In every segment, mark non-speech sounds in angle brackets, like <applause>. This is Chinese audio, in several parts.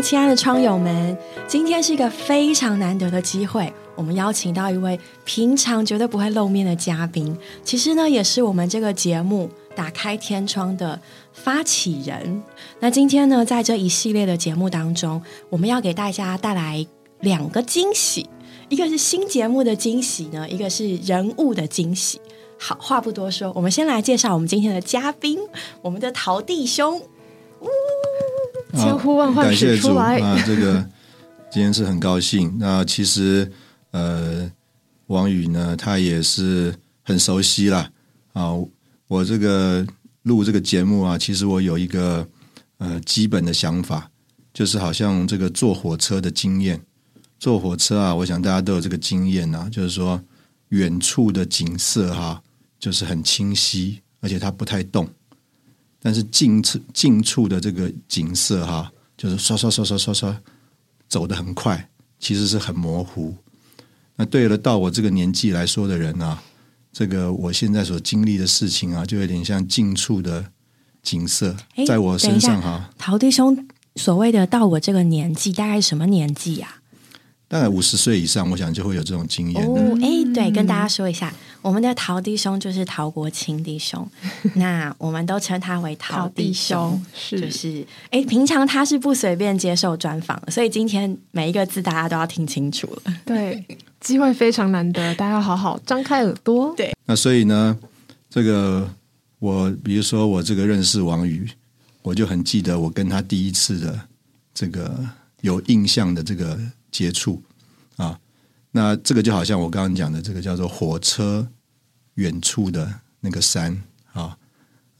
亲爱的窗友们，今天是一个非常难得的机会，我们邀请到一位平常绝对不会露面的嘉宾，其实呢，也是我们这个节目打开天窗的发起人。那今天呢，在这一系列的节目当中，我们要给大家带来两个惊喜，一个是新节目的惊喜呢，一个是人物的惊喜。好，话不多说，我们先来介绍我们今天的嘉宾，我们的陶弟兄。<laughs> 千呼万唤始出来啊！这个 <laughs> 今天是很高兴。那其实呃，王宇呢，他也是很熟悉啦啊。我这个录这个节目啊，其实我有一个呃基本的想法，就是好像这个坐火车的经验。坐火车啊，我想大家都有这个经验呐，就是说远处的景色哈，就是很清晰，而且它不太动。但是近处近处的这个景色哈，就是刷刷刷刷刷刷走得很快，其实是很模糊。那对了，到我这个年纪来说的人啊，这个我现在所经历的事情啊，就有点像近处的景色，在我身上哈。陶弟兄所谓的到我这个年纪，大概什么年纪呀？大概五十岁以上，我想就会有这种经验。哦，哎，对，跟大家说一下，我们的陶弟兄就是陶国清弟兄，<laughs> 那我们都称他为陶弟兄，是，就是哎，平常他是不随便接受专访，所以今天每一个字大家都要听清楚了。对，机会非常难得，大家要好好张开耳朵。对，那所以呢，这个我比如说我这个认识王宇，我就很记得我跟他第一次的这个有印象的这个。接触啊，那这个就好像我刚刚讲的，这个叫做火车远处的那个山啊，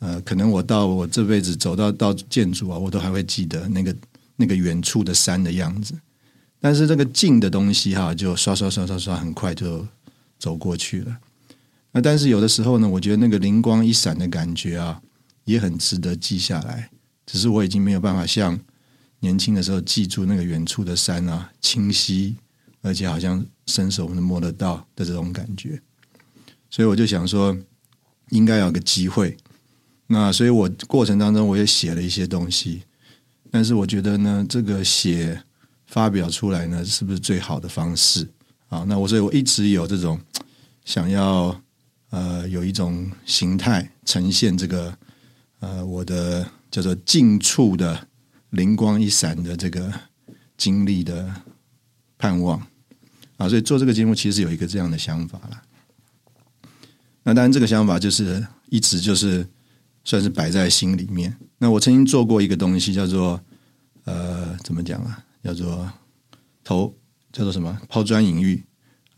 呃，可能我到我这辈子走到到建筑啊，我都还会记得那个那个远处的山的样子。但是这个近的东西哈，就刷刷刷刷刷，很快就走过去了。那但是有的时候呢，我觉得那个灵光一闪的感觉啊，也很值得记下来。只是我已经没有办法像。年轻的时候记住那个远处的山啊，清晰，而且好像伸手能摸得到的这种感觉，所以我就想说，应该有个机会。那所以我过程当中我也写了一些东西，但是我觉得呢，这个写发表出来呢，是不是最好的方式啊？那我所以我一直有这种想要呃有一种形态呈现这个呃我的叫做近处的。灵光一闪的这个经历的盼望啊，所以做这个节目其实有一个这样的想法了。那当然，这个想法就是一直就是算是摆在心里面。那我曾经做过一个东西，叫做呃，怎么讲啊？叫做投，叫做什么？抛砖引玉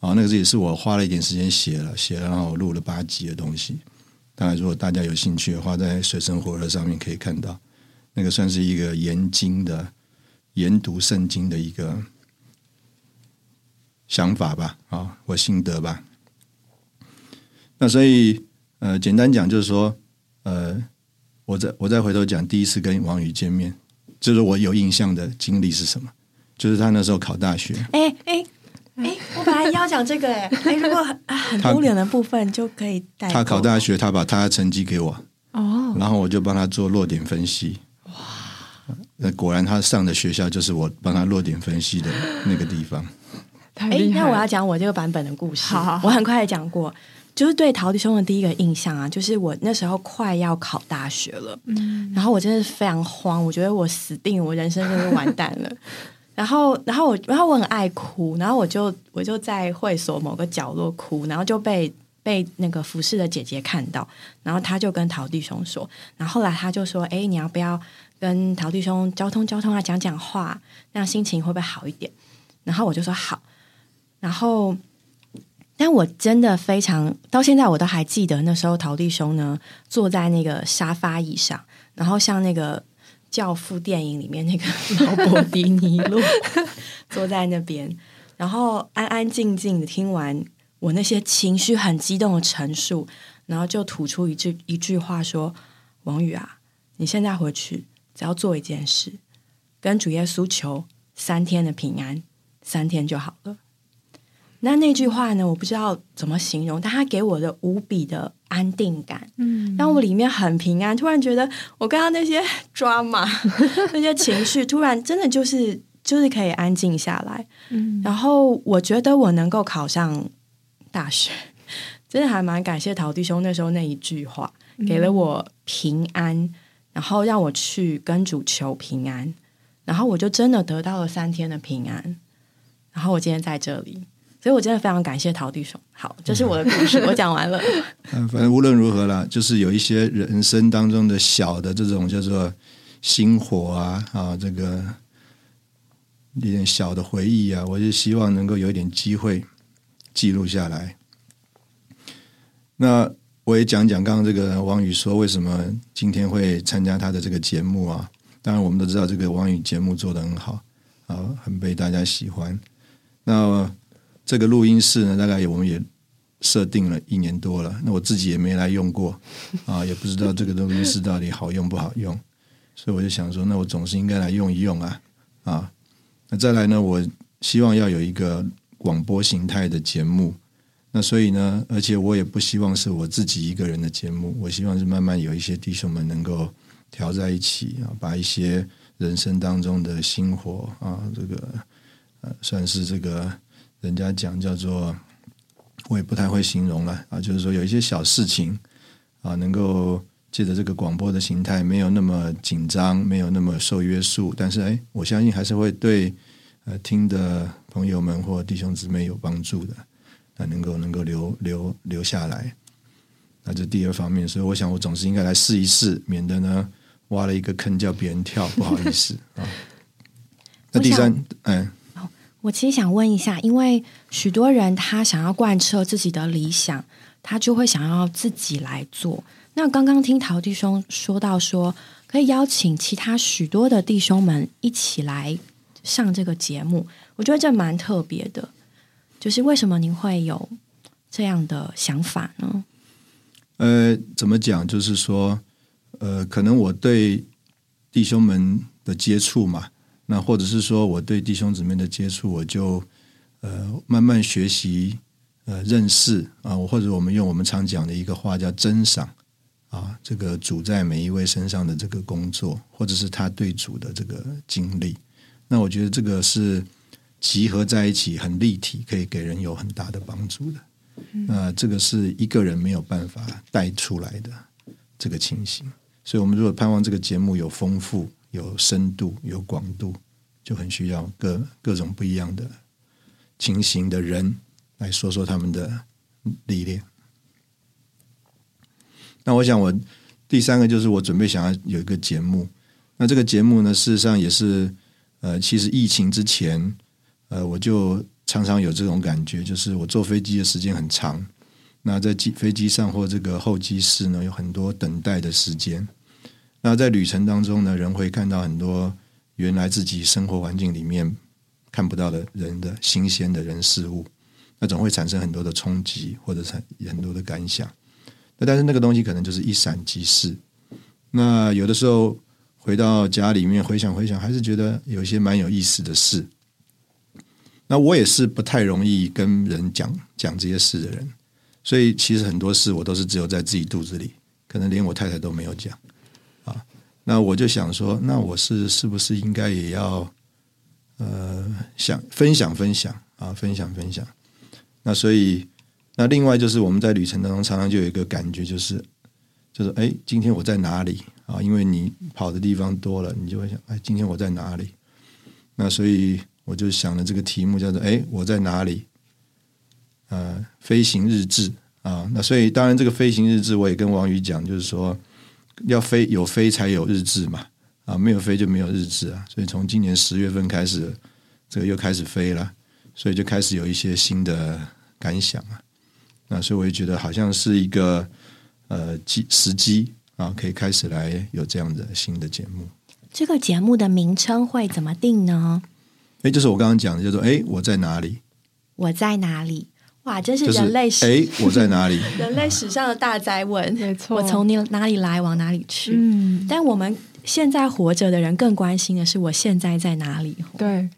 啊。那个也是我花了一点时间写了，写了，然后录了八集的东西。当然，如果大家有兴趣的话，在水深火热上面可以看到。那个算是一个研经的、研读圣经的一个想法吧，啊，我心得吧。那所以，呃，简单讲就是说，呃，我再我再回头讲第一次跟王宇见面，就是我有印象的经历是什么？就是他那时候考大学。哎哎哎，我本来要讲这个哎，哎，如果很丢脸的部分就可以带。他考大学，他把他的成绩给我，哦，然后我就帮他做落点分析。那果然，他上的学校就是我帮他落点分析的那个地方。哎，那我要讲我这个版本的故事。我很快讲过，就是对陶弟兄的第一个印象啊，就是我那时候快要考大学了，嗯，然后我真的是非常慌，我觉得我死定，我人生就是完蛋了。<laughs> 然后，然后我，然后我很爱哭，然后我就我就在会所某个角落哭，然后就被被那个服侍的姐姐看到，然后他就跟陶弟兄说，然后后来他就说：“哎，你要不要？”跟陶弟兄交通交通啊，讲讲话，那样心情会不会好一点？然后我就说好。然后，但我真的非常到现在我都还记得那时候陶弟兄呢坐在那个沙发椅上，然后像那个教父电影里面那个 <laughs> 劳勃迪尼路 <laughs> 坐在那边，然后安安静静的听完我那些情绪很激动的陈述，然后就吐出一句一句话说：“王宇啊，你现在回去。”只要做一件事，跟主耶稣求三天的平安，三天就好了。那那句话呢，我不知道怎么形容，但它给我的无比的安定感，嗯，让我里面很平安。突然觉得我刚刚那些 <laughs> 抓马那些情绪，突然真的就是就是可以安静下来。嗯，然后我觉得我能够考上大学，真的还蛮感谢陶弟兄那时候那一句话，给了我平安，然后让我去跟主求平安，然后我就真的得到了三天的平安。然后我今天在这里。所以，我真的非常感谢陶弟兄。好，这是我的故事，我讲完了。<laughs> 嗯，反正无论如何啦，就是有一些人生当中的小的这种叫做星火啊啊，这个一点小的回忆啊，我就希望能够有一点机会记录下来。那我也讲讲刚刚这个王宇说为什么今天会参加他的这个节目啊？当然，我们都知道这个王宇节目做的很好啊，很被大家喜欢。那这个录音室呢，大概我们也设定了一年多了。那我自己也没来用过啊，也不知道这个录音室到底好用不好用。所以我就想说，那我总是应该来用一用啊啊！那再来呢，我希望要有一个广播形态的节目。那所以呢，而且我也不希望是我自己一个人的节目，我希望是慢慢有一些弟兄们能够调在一起啊，把一些人生当中的心火啊，这个呃，算是这个。人家讲叫做，我也不太会形容了啊，就是说有一些小事情啊，能够借着这个广播的形态，没有那么紧张，没有那么受约束，但是哎，我相信还是会对呃听的朋友们或弟兄姊妹有帮助的，那能够能够留留留下来，那这第二方面，所以我想我总是应该来试一试，免得呢挖了一个坑叫别人跳，不好意思啊。<laughs> 那第三，哎。我其实想问一下，因为许多人他想要贯彻自己的理想，他就会想要自己来做。那刚刚听陶弟兄说到说，可以邀请其他许多的弟兄们一起来上这个节目，我觉得这蛮特别的。就是为什么您会有这样的想法呢？呃，怎么讲？就是说，呃，可能我对弟兄们的接触嘛。那或者是说，我对弟兄姊妹的接触，我就呃慢慢学习呃认识啊，或者我们用我们常讲的一个话叫真赏啊，这个主在每一位身上的这个工作，或者是他对主的这个经历。那我觉得这个是集合在一起，很立体，可以给人有很大的帮助的。那这个是一个人没有办法带出来的这个情形。所以，我们如果盼望这个节目有丰富。有深度、有广度，就很需要各各种不一样的情形的人来说说他们的历练。那我想，我第三个就是我准备想要有一个节目。那这个节目呢，事实上也是呃，其实疫情之前，呃，我就常常有这种感觉，就是我坐飞机的时间很长。那在机飞机上或这个候机室呢，有很多等待的时间。那在旅程当中呢，人会看到很多原来自己生活环境里面看不到的人的新鲜的人事物，那总会产生很多的冲击或者产很多的感想。那但是那个东西可能就是一闪即逝。那有的时候回到家里面回想回想，还是觉得有一些蛮有意思的事。那我也是不太容易跟人讲讲这些事的人，所以其实很多事我都是只有在自己肚子里，可能连我太太都没有讲。那我就想说，那我是是不是应该也要呃想分享分享啊，分享分享。那所以，那另外就是我们在旅程当中常常就有一个感觉，就是就是哎，今天我在哪里啊？因为你跑的地方多了，你就会想，哎，今天我在哪里？那所以我就想了这个题目叫做哎，我在哪里？呃，飞行日志啊。那所以当然这个飞行日志，我也跟王宇讲，就是说。要飞有飞才有日志嘛，啊，没有飞就没有日志啊，所以从今年十月份开始，这个又开始飞了，所以就开始有一些新的感想啊，那所以我也觉得好像是一个呃机时机啊，可以开始来有这样的新的节目。这个节目的名称会怎么定呢？哎，就是我刚刚讲的，叫做哎，我在哪里？我在哪里？哇，真是人类史！哎，我在哪里？<laughs> 人类史上的大灾问，没错。我从你哪里来，往哪里去？嗯，但我们现在活着的人更关心的是，我现在在哪里？对，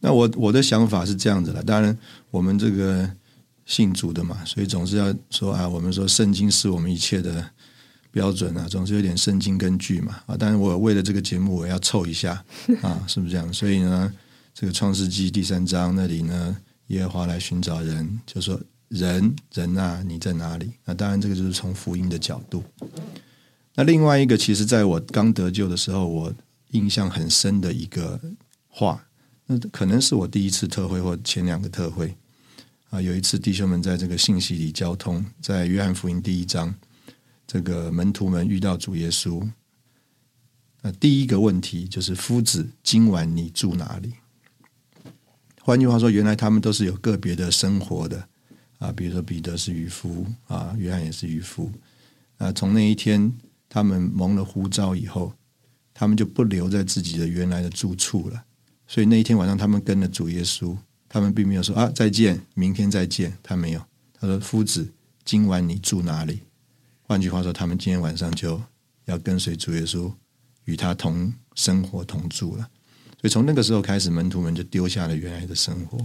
那我我的想法是这样子了，当然我们这个信主的嘛，所以总是要说啊，我们说圣经是我们一切的标准啊，总是有点圣经根据嘛啊。当然我为了这个节目，我要凑一下啊，是不是这样？所以呢，这个创世纪第三章那里呢，耶和华来寻找人，就说人人啊，你在哪里？那当然这个就是从福音的角度。那另外一个，其实在我刚得救的时候，我印象很深的一个话。那可能是我第一次特会或前两个特会啊，有一次弟兄们在这个信息里交通，在约翰福音第一章，这个门徒们遇到主耶稣，那第一个问题就是夫子，今晚你住哪里？换句话说，原来他们都是有个别的生活的啊，比如说彼得是渔夫啊，约翰也是渔夫啊，从那一天他们蒙了呼召以后，他们就不留在自己的原来的住处了。所以那一天晚上，他们跟了主耶稣，他们并没有说啊再见，明天再见，他没有。他说：“夫子，今晚你住哪里？”换句话说，他们今天晚上就要跟随主耶稣，与他同生活同住了。所以从那个时候开始，门徒们就丢下了原来的生活，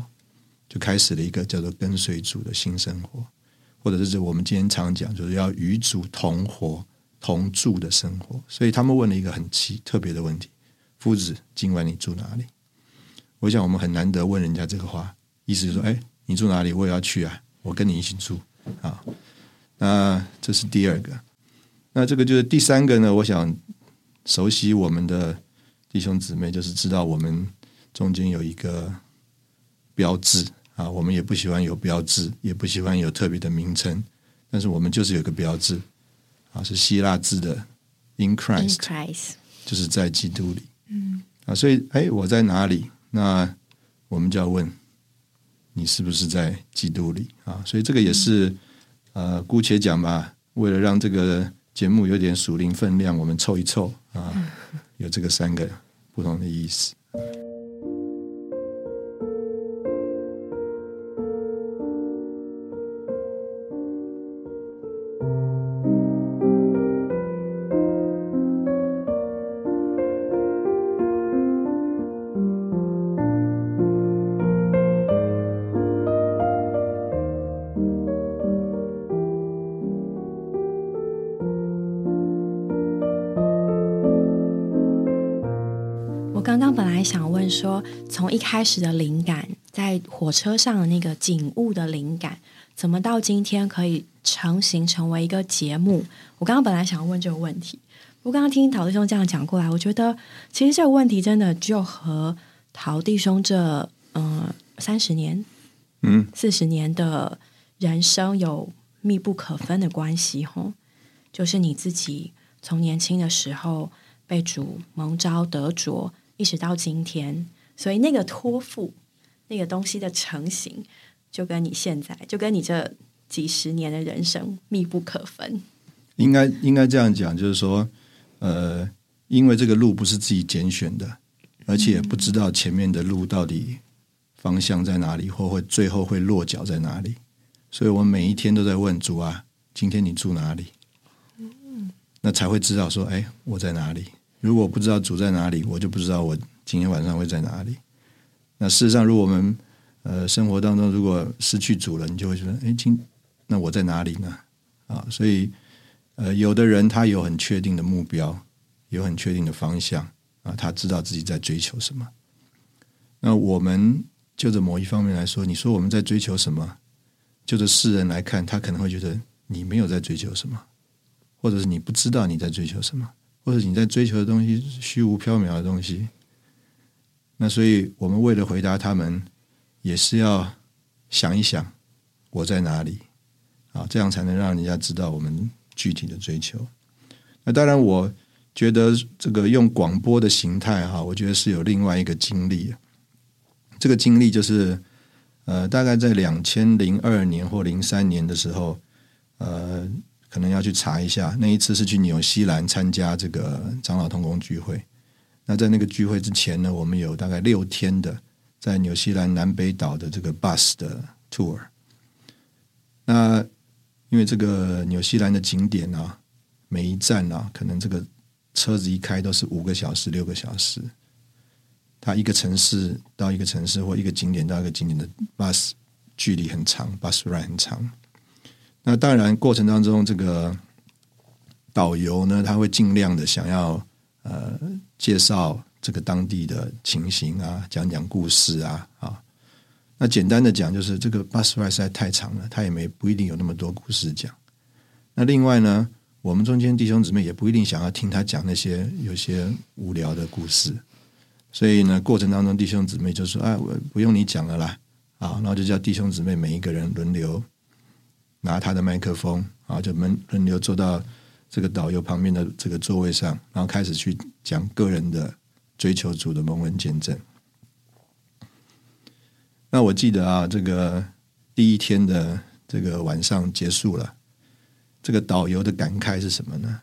就开始了一个叫做跟随主的新生活，或者是我们今天常讲，就是要与主同活同住的生活。所以他们问了一个很奇特别的问题：“夫子，今晚你住哪里？”我想我们很难得问人家这个话，意思就是说，哎，你住哪里？我也要去啊，我跟你一起住啊。那这是第二个，那这个就是第三个呢？我想熟悉我们的弟兄姊妹，就是知道我们中间有一个标志啊。我们也不喜欢有标志，也不喜欢有特别的名称，但是我们就是有个标志啊，是希腊字的 “in Christ”，就是在基督里。嗯啊，所以哎，我在哪里？那我们就要问，你是不是在基督里啊？所以这个也是呃，姑且讲吧。为了让这个节目有点属灵分量，我们凑一凑啊，有这个三个不同的意思。从一开始的灵感，在火车上的那个景物的灵感，怎么到今天可以成型成为一个节目？我刚刚本来想要问这个问题，我刚刚听陶弟兄这样讲过来，我觉得其实这个问题真的就和陶弟兄这嗯三十年、嗯四十年的人生有密不可分的关系。吼，就是你自己从年轻的时候被主蒙召得着。一直到今天，所以那个托付那个东西的成型，就跟你现在，就跟你这几十年的人生密不可分。应该应该这样讲，就是说，呃，因为这个路不是自己拣选的，而且也不知道前面的路到底方向在哪里，或会最后会落脚在哪里，所以我每一天都在问主啊，今天你住哪里？嗯，那才会知道说，哎，我在哪里。如果不知道主在哪里，我就不知道我今天晚上会在哪里。那事实上，如果我们呃生活当中如果失去主了，你就会觉得，哎，今那我在哪里呢？啊，所以呃，有的人他有很确定的目标，有很确定的方向啊，他知道自己在追求什么。那我们就着某一方面来说，你说我们在追求什么？就着世人来看，他可能会觉得你没有在追求什么，或者是你不知道你在追求什么。或者你在追求的东西虚无缥缈的东西，那所以我们为了回答他们，也是要想一想我在哪里啊，这样才能让人家知道我们具体的追求。那当然，我觉得这个用广播的形态哈，我觉得是有另外一个经历。这个经历就是呃，大概在两千零二年或零三年的时候，呃。可能要去查一下，那一次是去纽西兰参加这个长老同工聚会。那在那个聚会之前呢，我们有大概六天的在纽西兰南北岛的这个 bus 的 tour。那因为这个纽西兰的景点啊，每一站啊，可能这个车子一开都是五个小时、六个小时。它一个城市到一个城市或一个景点到一个景点的 bus 距离很长，bus ride 很长。那当然过程当中，这个导游呢，他会尽量的想要呃介绍这个当地的情形啊，讲讲故事啊啊。那简单的讲，就是这个 bus ride 实在太长了，他也没不一定有那么多故事讲。那另外呢，我们中间弟兄姊妹也不一定想要听他讲那些有些无聊的故事，所以呢，过程当中弟兄姊妹就说：“哎，我不用你讲了啦。”啊，然后就叫弟兄姊妹每一个人轮流拿他的麦克风，啊，就轮轮流坐到这个导游旁边的这个座位上，然后开始去讲个人的追求主的蒙文见证。那我记得啊，这个第一天的这个晚上结束了。这个导游的感慨是什么呢？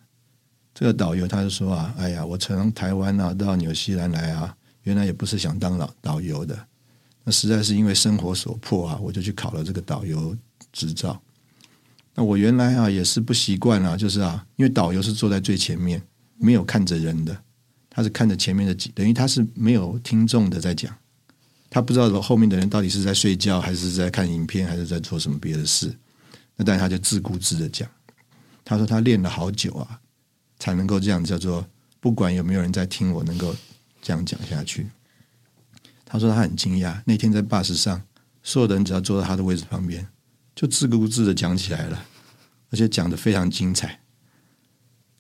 这个导游他就说啊，哎呀，我从台湾啊到纽西兰来啊，原来也不是想当导导游的，那实在是因为生活所迫啊，我就去考了这个导游执照。那我原来啊也是不习惯啊，就是啊，因为导游是坐在最前面，没有看着人的，他是看着前面的几，等于他是没有听众的在讲，他不知道后面的人到底是在睡觉，还是在看影片，还是在做什么别的事。那但是他就自顾自的讲。他说他练了好久啊，才能够这样叫做不管有没有人在听我，能够这样讲下去。他说他很惊讶，那天在巴士上，所有的人只要坐在他的位置旁边，就自顾自的讲起来了，而且讲的非常精彩。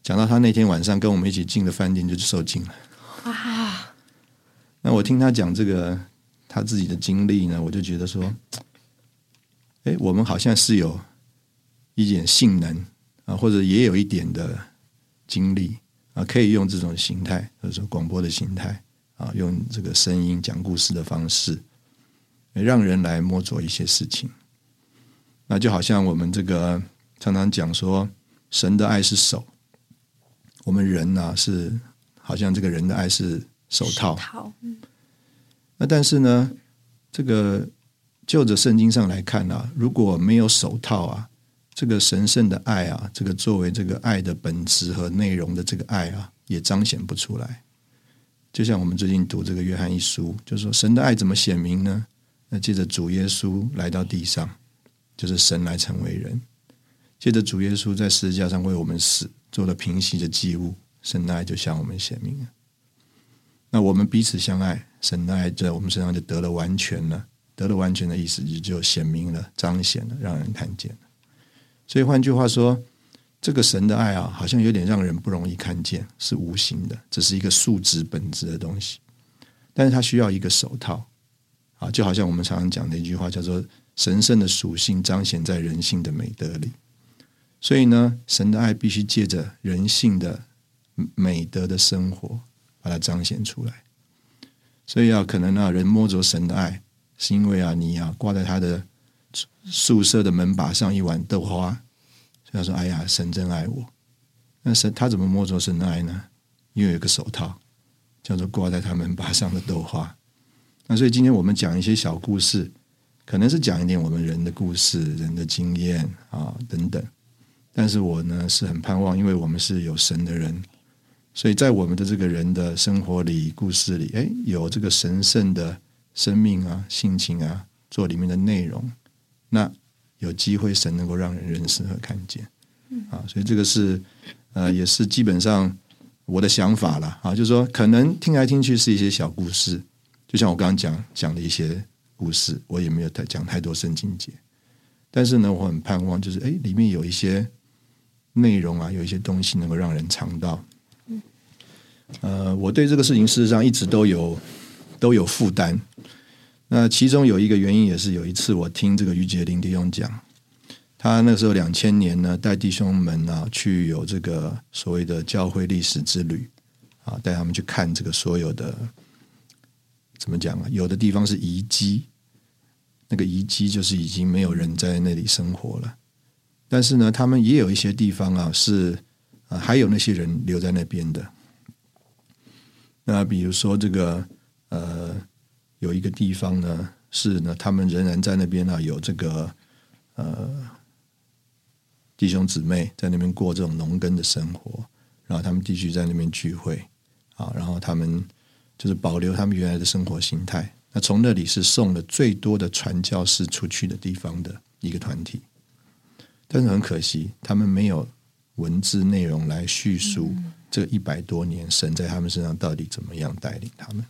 讲到他那天晚上跟我们一起进的饭店就受惊了。哇！那我听他讲这个他自己的经历呢，我就觉得说，哎，我们好像是有一点性能。啊，或者也有一点的经历啊，可以用这种形态，或者说广播的形态啊，用这个声音讲故事的方式，让人来摸索一些事情。那就好像我们这个常常讲说，神的爱是手，我们人呢是好像这个人的爱是手套。那但是呢，这个就着圣经上来看啊，如果没有手套啊。这个神圣的爱啊，这个作为这个爱的本质和内容的这个爱啊，也彰显不出来。就像我们最近读这个约翰一书，就是说神的爱怎么显明呢？那借着主耶稣来到地上，就是神来成为人；借着主耶稣在十字架上为我们死，做了平息的祭物，神的爱就向我们显明了。那我们彼此相爱，神的爱在我们身上就得了完全了，得了完全的意思就就显明了、彰显了，让人看见。所以换句话说，这个神的爱啊，好像有点让人不容易看见，是无形的，只是一个素质本质的东西。但是它需要一个手套啊，就好像我们常常讲的一句话，叫做“神圣的属性彰显在人性的美德里”。所以呢，神的爱必须借着人性的美德的生活，把它彰显出来。所以啊，可能啊，人摸着神的爱，是因为啊，你啊，挂在他的。宿舍的门把上一碗豆花，所以他说：“哎呀，神真爱我。”那神他怎么摸着神的爱呢？因为有个手套，叫做挂在他门把上的豆花。那所以今天我们讲一些小故事，可能是讲一点我们人的故事、人的经验啊等等。但是我呢是很盼望，因为我们是有神的人，所以在我们的这个人的生活里、故事里，哎，有这个神圣的生命啊、性情啊，做里面的内容。那有机会，神能够让人认识和看见，啊，所以这个是呃，也是基本上我的想法了啊，就是说，可能听来听去是一些小故事，就像我刚刚讲讲的一些故事，我也没有太讲太多圣经节，但是呢，我很盼望，就是哎，里面有一些内容啊，有一些东西能够让人尝到。呃，我对这个事情事实上一直都有都有负担。那其中有一个原因，也是有一次我听这个于杰林弟兄讲，他那时候两千年呢，带弟兄们啊去有这个所谓的教会历史之旅啊，带他们去看这个所有的怎么讲啊？有的地方是遗迹，那个遗迹就是已经没有人在那里生活了，但是呢，他们也有一些地方啊是啊还有那些人留在那边的。那比如说这个呃。有一个地方呢，是呢，他们仍然在那边呢，有这个呃弟兄姊妹在那边过这种农耕的生活，然后他们继续在那边聚会啊，然后他们就是保留他们原来的生活形态。那从那里是送了最多的传教士出去的地方的一个团体，但是很可惜，他们没有文字内容来叙述这一百多年神在他们身上到底怎么样带领他们。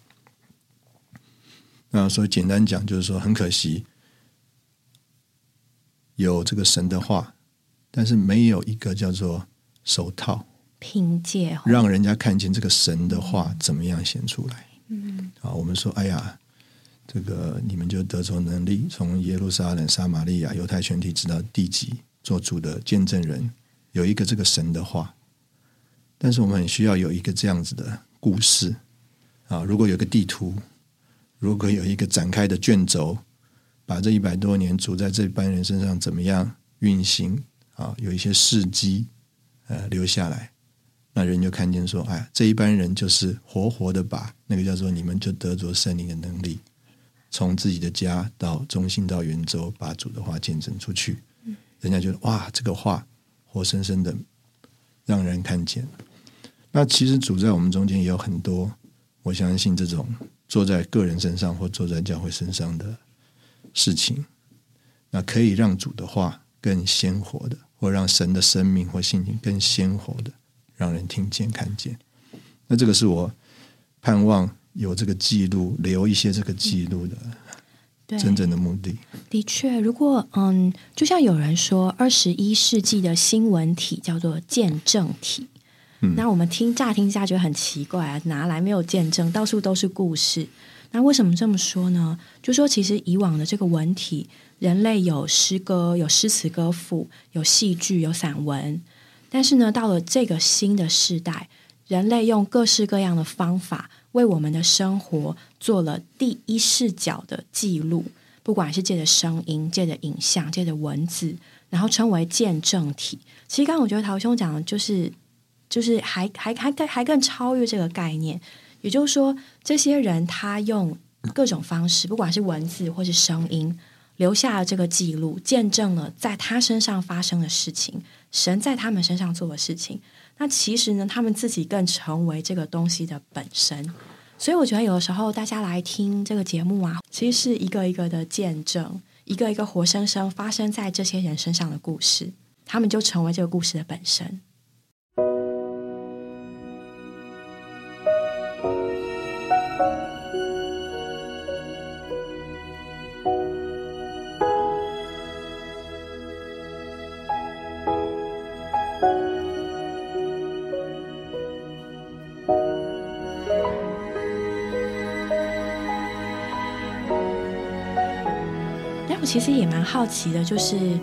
那所以简单讲，就是说很可惜，有这个神的话，但是没有一个叫做手套凭借，让人家看见这个神的话怎么样显出来。嗯，啊，我们说，哎呀。这个你们就得着能力，从耶路撒冷、撒玛利亚、犹太全体直到地极，做主的见证人，有一个这个神的话。但是我们很需要有一个这样子的故事啊！如果有个地图，如果有一个展开的卷轴，把这一百多年主在这班人身上怎么样运行啊？有一些事迹呃留下来，那人就看见说：哎，这一班人就是活活的把那个叫做你们就得着圣灵的能力。从自己的家到中心到圆周，把主的话见证出去，人家觉得哇，这个话活生生的让人看见。那其实主在我们中间也有很多，我相信这种坐在个人身上或坐在教会身上的事情，那可以让主的话更鲜活的，或让神的生命或性情更鲜活的，让人听见看见。那这个是我盼望。有这个记录，留一些这个记录的真正的目的。的确，如果嗯，就像有人说，二十一世纪的新闻体叫做见证体。嗯，那我们听乍听下觉得很奇怪啊，拿来没有见证，到处都是故事。那为什么这么说呢？就说其实以往的这个文体，人类有诗歌、有诗词歌赋、有戏剧、有散文，但是呢，到了这个新的时代，人类用各式各样的方法。为我们的生活做了第一视角的记录，不管是借着声音、借着影像、借着文字，然后称为见证体。其实，刚刚我觉得陶兄讲的就是，就是还还还更还更超越这个概念。也就是说，这些人他用各种方式，不管是文字或是声音，留下了这个记录，见证了在他身上发生的事情，神在他们身上做的事情。那其实呢，他们自己更成为这个东西的本身，所以我觉得有的时候大家来听这个节目啊，其实是一个一个的见证，一个一个活生生发生在这些人身上的故事，他们就成为这个故事的本身。其实也蛮好奇的，就是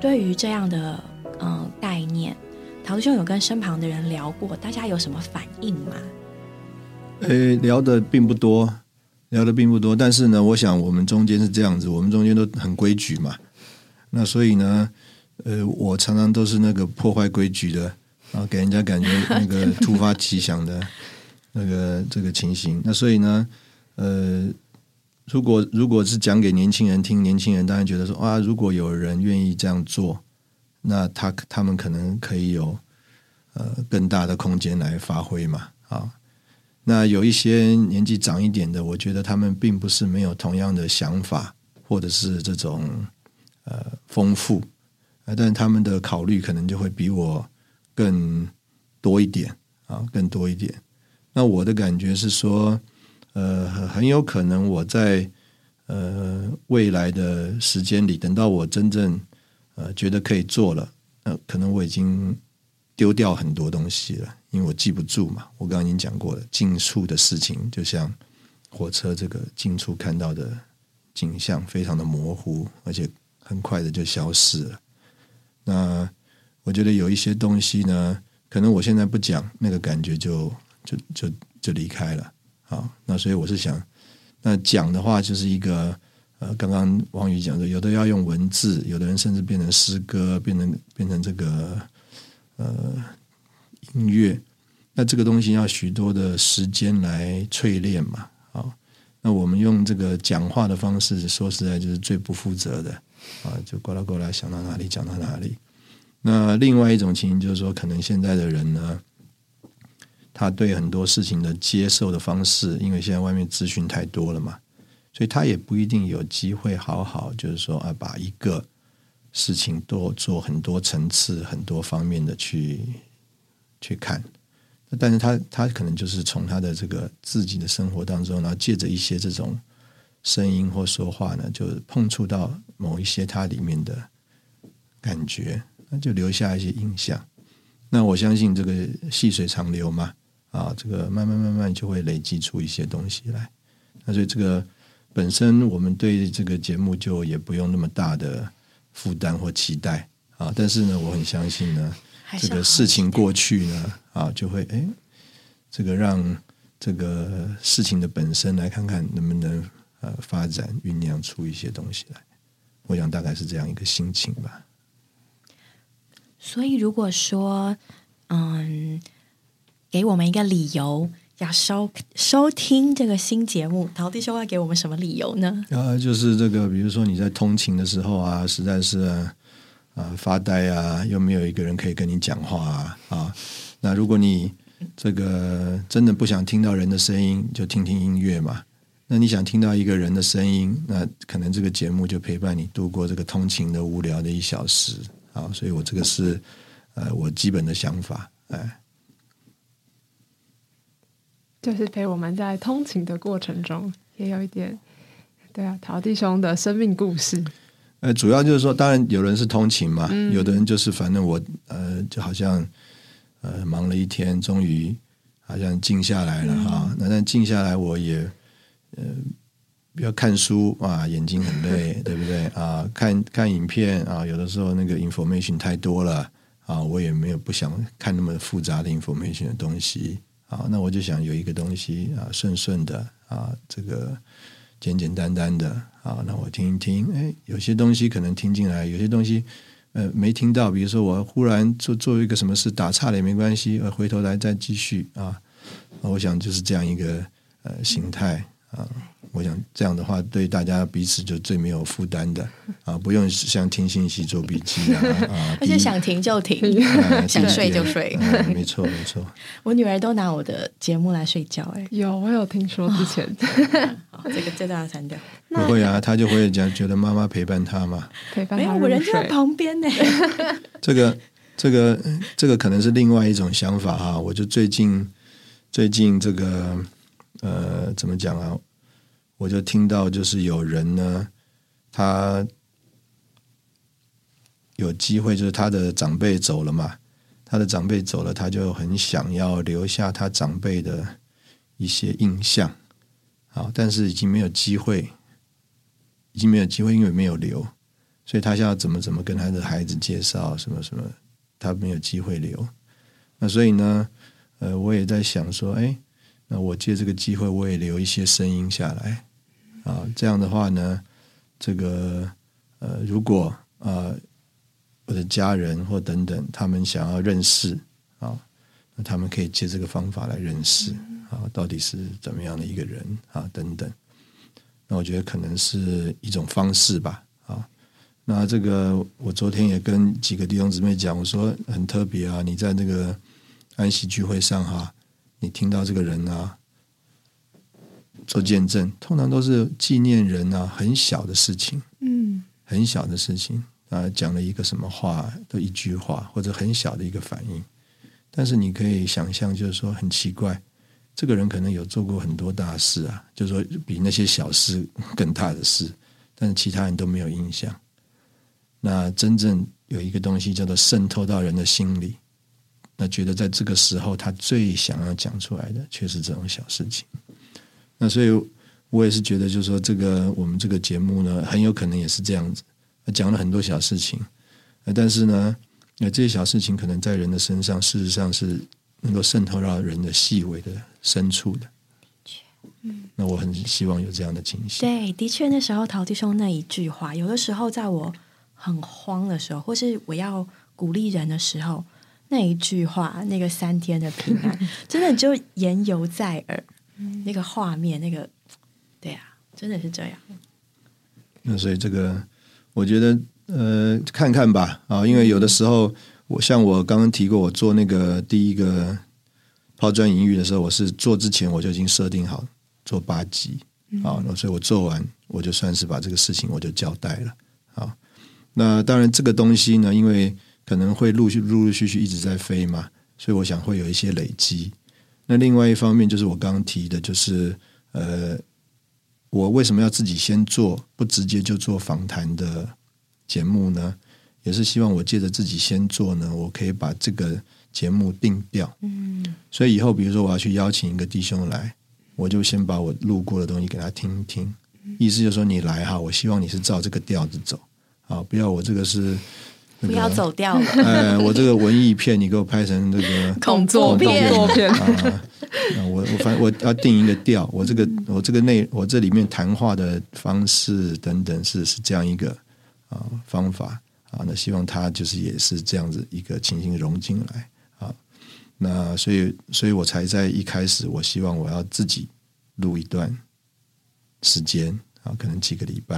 对于这样的嗯概念，陶兄有跟身旁的人聊过，大家有什么反应吗？呃，聊的并不多，聊的并不多。但是呢，我想我们中间是这样子，我们中间都很规矩嘛。那所以呢，呃，我常常都是那个破坏规矩的然后，给人家感觉那个突发奇想的那个这个情形。那所以呢，呃。如果如果是讲给年轻人听，年轻人当然觉得说啊，如果有人愿意这样做，那他他们可能可以有呃更大的空间来发挥嘛啊。那有一些年纪长一点的，我觉得他们并不是没有同样的想法，或者是这种呃丰富，但他们的考虑可能就会比我更多一点啊，更多一点。那我的感觉是说。呃，很有可能我在呃未来的时间里，等到我真正呃觉得可以做了，呃，可能我已经丢掉很多东西了，因为我记不住嘛。我刚刚已经讲过了，近处的事情就像火车这个近处看到的景象，非常的模糊，而且很快的就消失了。那我觉得有一些东西呢，可能我现在不讲，那个感觉就就就就离开了。好，那所以我是想，那讲的话就是一个呃，刚刚王宇讲的，有的要用文字，有的人甚至变成诗歌，变成变成这个呃音乐，那这个东西要许多的时间来淬炼嘛。好，那我们用这个讲话的方式，说实在就是最不负责的啊，就过来过来想到哪里讲到哪里。那另外一种情形就是说，可能现在的人呢。他对很多事情的接受的方式，因为现在外面资讯太多了嘛，所以他也不一定有机会好好就是说啊，把一个事情多做很多层次、很多方面的去去看。但是他他可能就是从他的这个自己的生活当中，然后借着一些这种声音或说话呢，就碰触到某一些他里面的感觉，那就留下一些印象。那我相信这个细水长流嘛，啊，这个慢慢慢慢就会累积出一些东西来。那所以这个本身我们对这个节目就也不用那么大的负担或期待啊。但是呢，我很相信呢。这个事情过去呢，啊，就会哎，这个让这个事情的本身来看看能不能呃发展酝酿出一些东西来。我想大概是这样一个心情吧。所以如果说嗯，给我们一个理由要收收听这个新节目，陶弟兄要给我们什么理由呢？啊，就是这个，比如说你在通勤的时候啊，实在是。啊，发呆啊，又没有一个人可以跟你讲话啊！啊，那如果你这个真的不想听到人的声音，就听听音乐嘛。那你想听到一个人的声音，那可能这个节目就陪伴你度过这个通勤的无聊的一小时啊。所以我这个是呃我基本的想法，哎，就是陪我们在通勤的过程中，也有一点对啊，陶弟兄的生命故事。呃，主要就是说，当然有人是通勤嘛，有的人就是反正我呃，就好像呃忙了一天，终于好像静下来了哈。那但静下来，我也呃要看书啊，眼睛很累，对不对啊？看看影片啊，有的时候那个 information 太多了啊，我也没有不想看那么复杂的 information 的东西啊。那我就想有一个东西啊，顺顺的啊，这个。简简单单的啊，那我听一听，哎，有些东西可能听进来，有些东西呃没听到，比如说我忽然做做一个什么事打岔了也没关系，呃，回头来再继续啊，我想就是这样一个呃形态啊。我想这样的话，对大家彼此就最没有负担的 <laughs> 啊，不用像听信息做笔记啊 <laughs> 啊，而且想停就停，<laughs> 想睡就睡，没错没错。我女儿都拿我的节目来睡觉，哎，有我有听说之前，好，这个这段要删掉。不会啊，她就会讲，觉得妈妈陪伴她嘛，陪伴没有我人在旁边呢。这个这个这个可能是另外一种想法啊，我就最近最近这个呃，怎么讲啊？我就听到，就是有人呢，他有机会，就是他的长辈走了嘛，他的长辈走了，他就很想要留下他长辈的一些印象，好，但是已经没有机会，已经没有机会，因为没有留，所以他要怎么怎么跟他的孩子介绍什么什么，他没有机会留，那所以呢，呃，我也在想说，哎，那我借这个机会，我也留一些声音下来。啊，这样的话呢，这个呃，如果啊，我的家人或等等，他们想要认识啊，那他们可以借这个方法来认识啊，到底是怎么样的一个人啊，等等。那我觉得可能是一种方式吧。啊，那这个我昨天也跟几个弟兄姊妹讲，我说很特别啊，你在这个安息聚会上哈，你听到这个人啊。做见证，通常都是纪念人啊，很小的事情，嗯，很小的事情啊，讲了一个什么话，的一句话，或者很小的一个反应。但是你可以想象，就是说很奇怪，这个人可能有做过很多大事啊，就是说比那些小事更大的事，但是其他人都没有印象。那真正有一个东西叫做渗透到人的心里，那觉得在这个时候他最想要讲出来的，却是这种小事情。那所以，我也是觉得，就是说，这个我们这个节目呢，很有可能也是这样子，讲了很多小事情，但是呢，那这些小事情可能在人的身上，事实上是能够渗透到人的细微的深处的。的确，嗯，那我很希望有这样的情形。对，的确，那时候陶弟兄那一句话，有的时候在我很慌的时候，或是我要鼓励人的时候，那一句话，那个三天的平安，<laughs> 真的就言犹在耳。那个画面，那个，对呀，真的是这样。那所以这个，我觉得，呃，看看吧，啊，因为有的时候，我像我刚刚提过，我做那个第一个抛砖引玉的时候，我是做之前我就已经设定好做八集啊，那所以我做完我就算是把这个事情我就交代了啊。那当然这个东西呢，因为可能会陆续陆陆续续一直在飞嘛，所以我想会有一些累积。那另外一方面就是我刚刚提的，就是呃，我为什么要自己先做，不直接就做访谈的节目呢？也是希望我借着自己先做呢，我可以把这个节目定掉。嗯，所以以后比如说我要去邀请一个弟兄来，我就先把我录过的东西给他听听。意思就是说你来哈，我希望你是照这个调子走啊，不要我这个是不要走掉了。<laughs> 哎，我这个文艺片你给我拍成这个 <laughs> 恐怖片啊！我我反正我要定一个调，我这个我这个内我这里面谈话的方式等等是是这样一个啊方法。啊，那希望他就是也是这样子一个情形融进来啊。那所以，所以我才在一开始，我希望我要自己录一段时间啊，可能几个礼拜，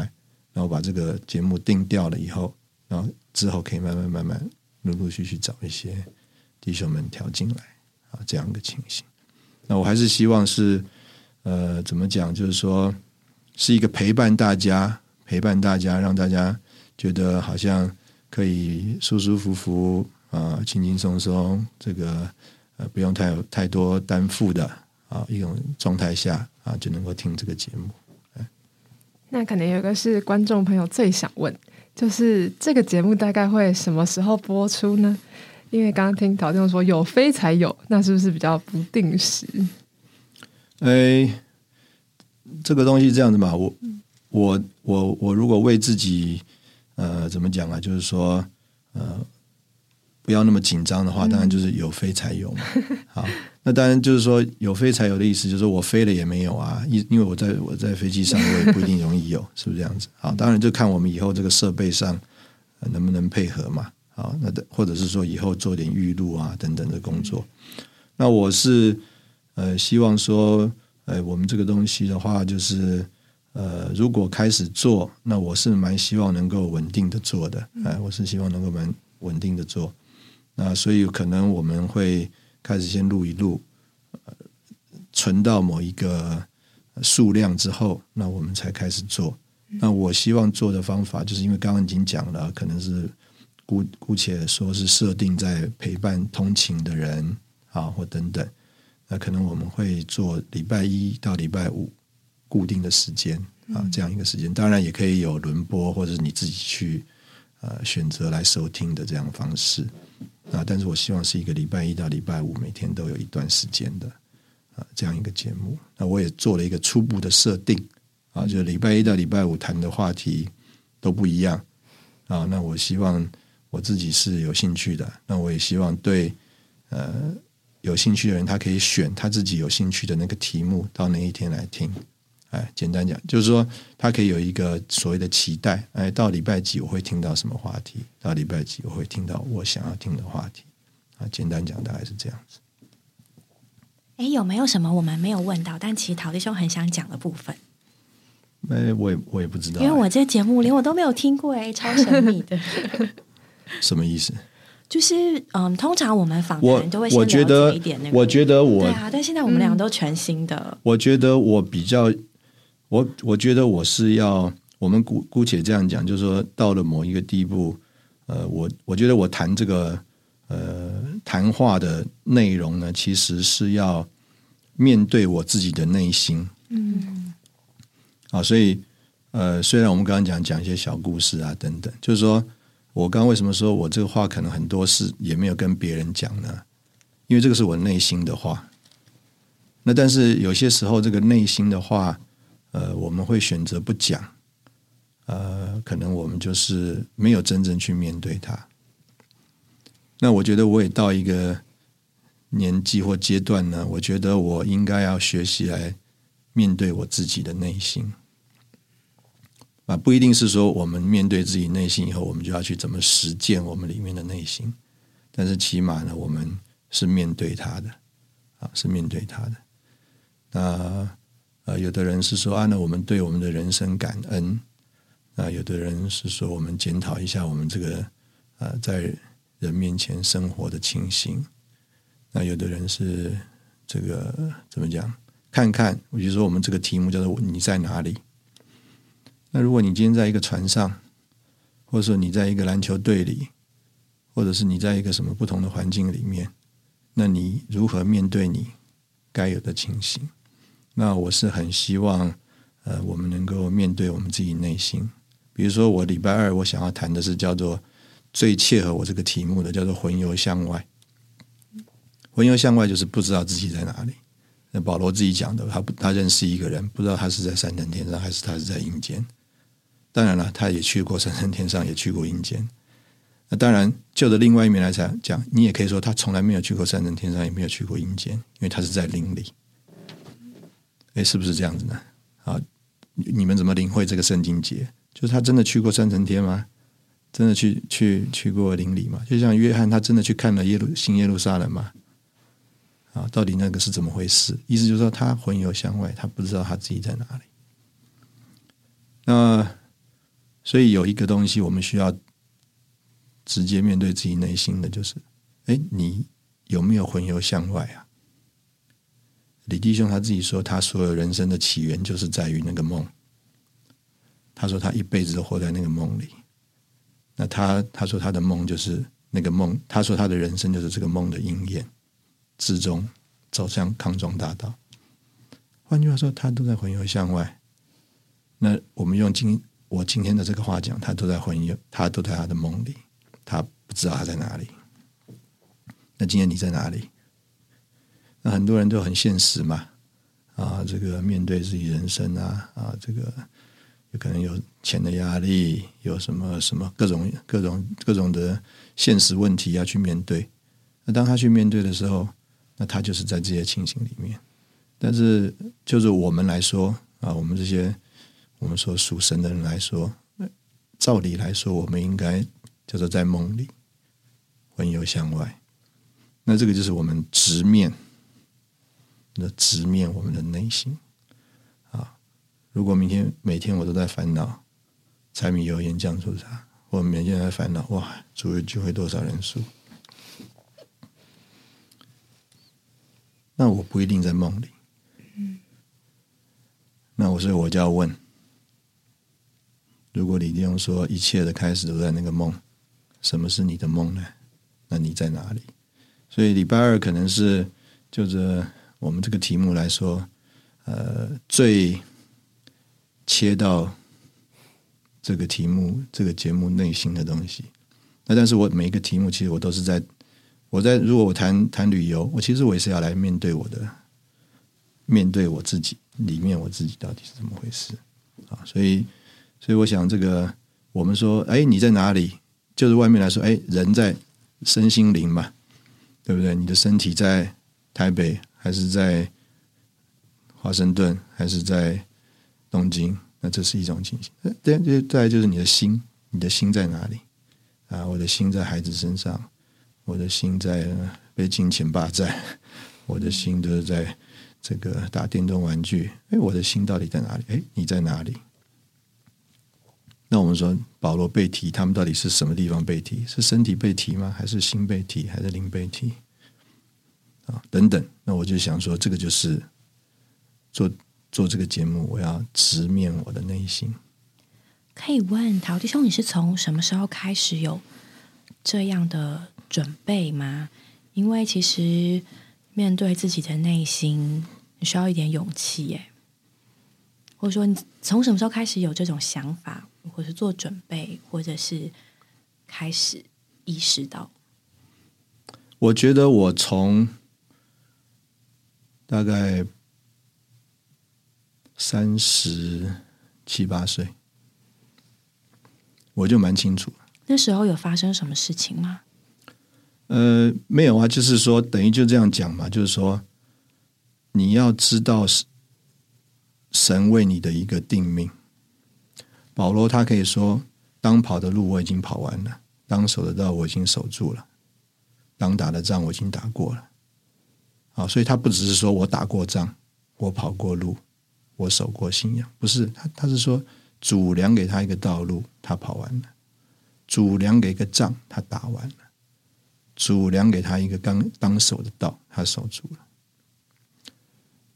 然后把这个节目定掉了以后，然后之后可以慢慢慢慢陆陆续续找一些弟兄们调进来啊，这样一个情形。那我还是希望是呃，怎么讲？就是说是一个陪伴大家，陪伴大家，让大家觉得好像。可以舒舒服服啊，轻轻松松，这个呃不用太太多担负的啊一种状态下啊，就能够听这个节目。那可能有一个是观众朋友最想问，就是这个节目大概会什么时候播出呢？因为刚刚听陶弟兄说有飞才有，那是不是比较不定时？哎，这个东西这样子嘛，我我我我如果为自己。呃，怎么讲啊？就是说，呃，不要那么紧张的话，当然就是有飞才有嘛。<laughs> 好，那当然就是说有飞才有的意思，就是说我飞了也没有啊，因因为我在我在飞机上，我也不一定容易有，<laughs> 是不是这样子？好，当然就看我们以后这个设备上能不能配合嘛。好，那的或者是说以后做点预录啊等等的工作。那我是呃希望说，呃，我们这个东西的话，就是。呃，如果开始做，那我是蛮希望能够稳定的做的，哎，我是希望能够蛮稳定的做。那所以可能我们会开始先录一录，存到某一个数量之后，那我们才开始做。那我希望做的方法，就是因为刚刚已经讲了，可能是姑姑且说是设定在陪伴通勤的人啊，或等等。那可能我们会做礼拜一到礼拜五。固定的时间啊，这样一个时间，当然也可以有轮播，或者是你自己去呃选择来收听的这样方式啊。但是我希望是一个礼拜一到礼拜五每天都有一段时间的啊这样一个节目。那我也做了一个初步的设定啊，就是礼拜一到礼拜五谈的话题都不一样啊。那我希望我自己是有兴趣的，那我也希望对呃有兴趣的人，他可以选他自己有兴趣的那个题目到那一天来听。哎，简单讲，就是说他可以有一个所谓的期待。哎，到礼拜几我会听到什么话题？到礼拜几我会听到我想要听的话题？啊，简单讲大概是这样子。哎，有没有什么我们没有问到，但其实陶弟兄很想讲的部分？哎，我也我也不知道，因为我这节目连我都没有听过，哎，超神秘的。<laughs> 什么意思？就是嗯，通常我们访谈都会我觉得一点那个，我觉得我对啊，但现在我们两个都全新的。我觉得我比较。我我觉得我是要，我们姑姑且这样讲，就是说到了某一个地步，呃，我我觉得我谈这个呃谈话的内容呢，其实是要面对我自己的内心，嗯，啊，所以呃，虽然我们刚刚讲讲一些小故事啊等等，就是说我刚刚为什么说我这个话可能很多事也没有跟别人讲呢？因为这个是我内心的话，那但是有些时候这个内心的话。呃，我们会选择不讲，呃，可能我们就是没有真正去面对它。那我觉得我也到一个年纪或阶段呢，我觉得我应该要学习来面对我自己的内心。啊，不一定是说我们面对自己内心以后，我们就要去怎么实践我们里面的内心，但是起码呢，我们是面对他的，啊，是面对他的。那。呃，有的人是说啊，那我们对我们的人生感恩；啊，有的人是说我们检讨一下我们这个呃在人面前生活的情形；那有的人是这个怎么讲？看看，我就说我们这个题目叫做“你在哪里”。那如果你今天在一个船上，或者说你在一个篮球队里，或者是你在一个什么不同的环境里面，那你如何面对你该有的情形？那我是很希望，呃，我们能够面对我们自己内心。比如说，我礼拜二我想要谈的是叫做最切合我这个题目的，叫做“魂游向外”。魂游向外就是不知道自己在哪里。那保罗自己讲的，他不，他认识一个人，不知道他是在三层天上，还是他是在阴间。当然了，他也去过三层天上，也去过阴间。那当然，就着另外一面来讲，讲你也可以说，他从来没有去过三层天上，也没有去过阴间，因为他是在灵里。哎，是不是这样子呢？啊，你们怎么领会这个圣经节？就是他真的去过三层天吗？真的去去去过灵里吗？就像约翰，他真的去看了耶路新耶路撒冷吗？啊，到底那个是怎么回事？意思就是说，他魂游向外，他不知道他自己在哪里。那所以有一个东西，我们需要直接面对自己内心的就是：哎，你有没有魂游向外啊？李弟兄他自己说，他所有人生的起源就是在于那个梦。他说他一辈子都活在那个梦里。那他他说他的梦就是那个梦。他说他的人生就是这个梦的应验之中走向康庄大道。换句话说，他都在魂游向外。那我们用今我今天的这个话讲，他都在魂游，他都在他的梦里，他不知道他在哪里。那今天你在哪里？那很多人都很现实嘛，啊，这个面对自己人生啊，啊，这个有可能有钱的压力，有什么什么各种各种各种的现实问题要去面对。那当他去面对的时候，那他就是在这些情形里面。但是，就是我们来说啊，我们这些我们说属神的人来说，照理来说，我们应该叫做在梦里魂游向外。那这个就是我们直面。的直面我们的内心啊！如果明天每天我都在烦恼柴米油盐酱醋茶，我每天在烦恼哇，主日聚会多少人数？那我不一定在梦里。那我所以我就要问：如果李弟兄说一切的开始都在那个梦，什么是你的梦呢？那你在哪里？所以礼拜二可能是就着。我们这个题目来说，呃，最切到这个题目、这个节目内心的东西。那但是我每一个题目，其实我都是在我在如果我谈谈旅游，我其实我也是要来面对我的，面对我自己里面我自己到底是怎么回事啊？所以，所以我想这个我们说，哎，你在哪里？就是外面来说，哎，人在身心灵嘛，对不对？你的身体在台北。还是在华盛顿，还是在东京？那这是一种情形。对，再再就是你的心，你的心在哪里？啊，我的心在孩子身上，我的心在被金钱霸占，我的心都是在这个打电动玩具。哎，我的心到底在哪里？哎，你在哪里？那我们说保罗被提，他们到底是什么地方被提？是身体被提吗？还是心被提？还是灵被提？啊，等等，那我就想说，这个就是做做这个节目，我要直面我的内心。可以问陶弟兄，你是从什么时候开始有这样的准备吗？因为其实面对自己的内心，你需要一点勇气耶。或者说，你从什么时候开始有这种想法，或是做准备，或者是开始意识到？我觉得我从。大概三十七八岁，我就蛮清楚。那时候有发生什么事情吗？呃，没有啊，就是说，等于就这样讲嘛，就是说，你要知道是神为你的一个定命。保罗他可以说：“当跑的路我已经跑完了，当守的道我已经守住了，当打的仗我已经打过了。”啊，所以他不只是说我打过仗，我跑过路，我守过信仰，不是他，他是说主量给他一个道路，他跑完了；主量给一个仗，他打完了；主量给他一个刚当守的道，他守住了。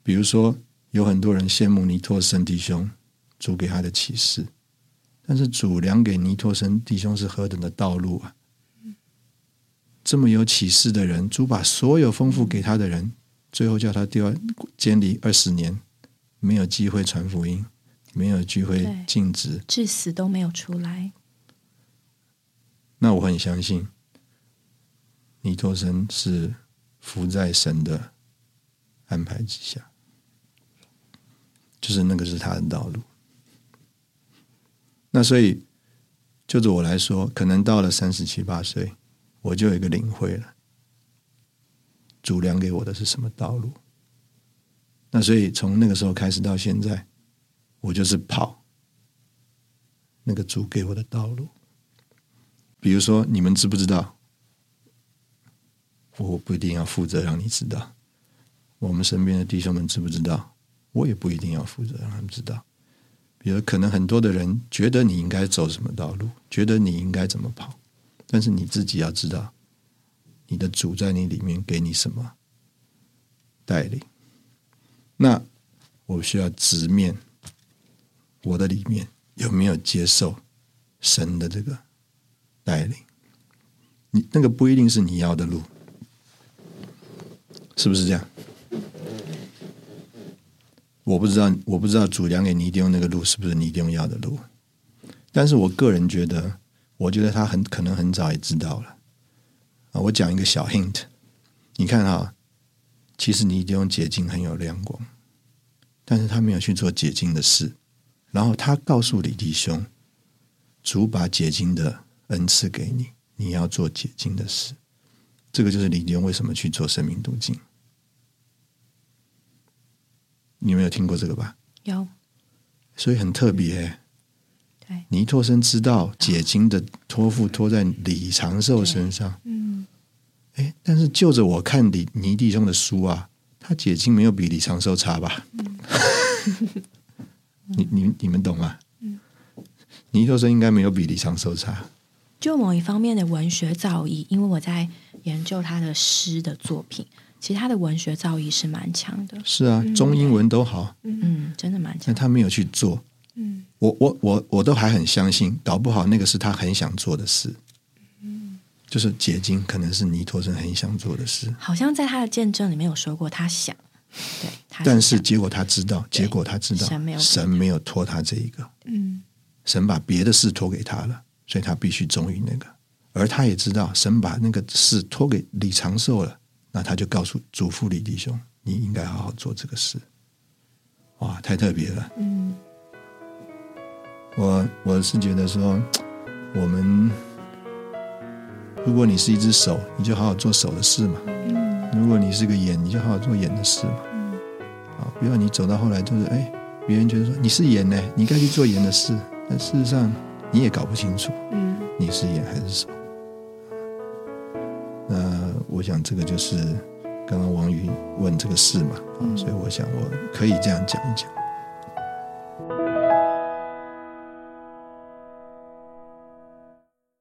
比如说，有很多人羡慕尼托生弟兄主给他的启示，但是主量给尼托生弟兄是何等的道路啊！这么有启示的人，主把所有丰富给他的人，最后叫他丢监里二十年，没有机会传福音，没有机会尽职，至死都没有出来。那我很相信，尼托生是伏在神的安排之下。就是那个是他的道路，那所以就着我来说，可能到了三十七八岁，我就有一个领会了，主量给我的是什么道路。那所以从那个时候开始到现在，我就是跑那个主给我的道路。比如说，你们知不知道？我不一定要负责让你知道。我们身边的弟兄们知不知道？我也不一定要负责让他们知道，比如可能很多的人觉得你应该走什么道路，觉得你应该怎么跑，但是你自己要知道，你的主在你里面给你什么带领。那我需要直面我的里面有没有接受神的这个带领？你那个不一定是你要的路，是不是这样？我不知道，我不知道主梁给尼迪用那个路是不是尼迪用要的路，但是我个人觉得，我觉得他很可能很早也知道了。啊，我讲一个小 hint，你看哈，其实你已经用解经很有亮光，但是他没有去做解经的事，然后他告诉李弟兄，主把解经的恩赐给你，你要做解经的事，这个就是李弟兄为什么去做生命途径。你没有听过这个吧？有，所以很特别。对，尼托生知道解经的托付托在李长寿身上。嗯，哎，但是就着我看李尼弟兄的书啊，他解经没有比李长寿差吧？<laughs> 你你你们懂吗？嗯，尼托生应该没有比李长寿差。就某一方面的文学造诣，因为我在研究他的诗的作品。其实他的文学造诣是蛮强的，是啊，中英文都好，嗯，真的蛮强。但他没有去做，嗯，我我我我都还很相信，搞不好那个是他很想做的事，嗯，就是结晶，可能是尼托生很想做的事。好像在他的见证里面有说过，他想，对，但是结果他知道，结果他知道，神没有神没有托他这一个，嗯，神把别的事托给他了，所以他必须忠于那个，而他也知道，神把那个事托给李长寿了。那他就告诉祖父李弟兄：“你应该好好做这个事。”哇，太特别了。嗯，我我是觉得说，<tsk> 我们如果你是一只手，你就好好做手的事嘛。嗯，如果你是个眼，你就好好做眼的事嘛。嗯，啊，不要你走到后来就是哎，别人觉得说你是眼呢，你该去做眼的事，但事实上你也搞不清楚，嗯，你是眼还是手。那我想，这个就是刚刚王宇问这个事嘛，啊，所以我想我可以这样讲一讲。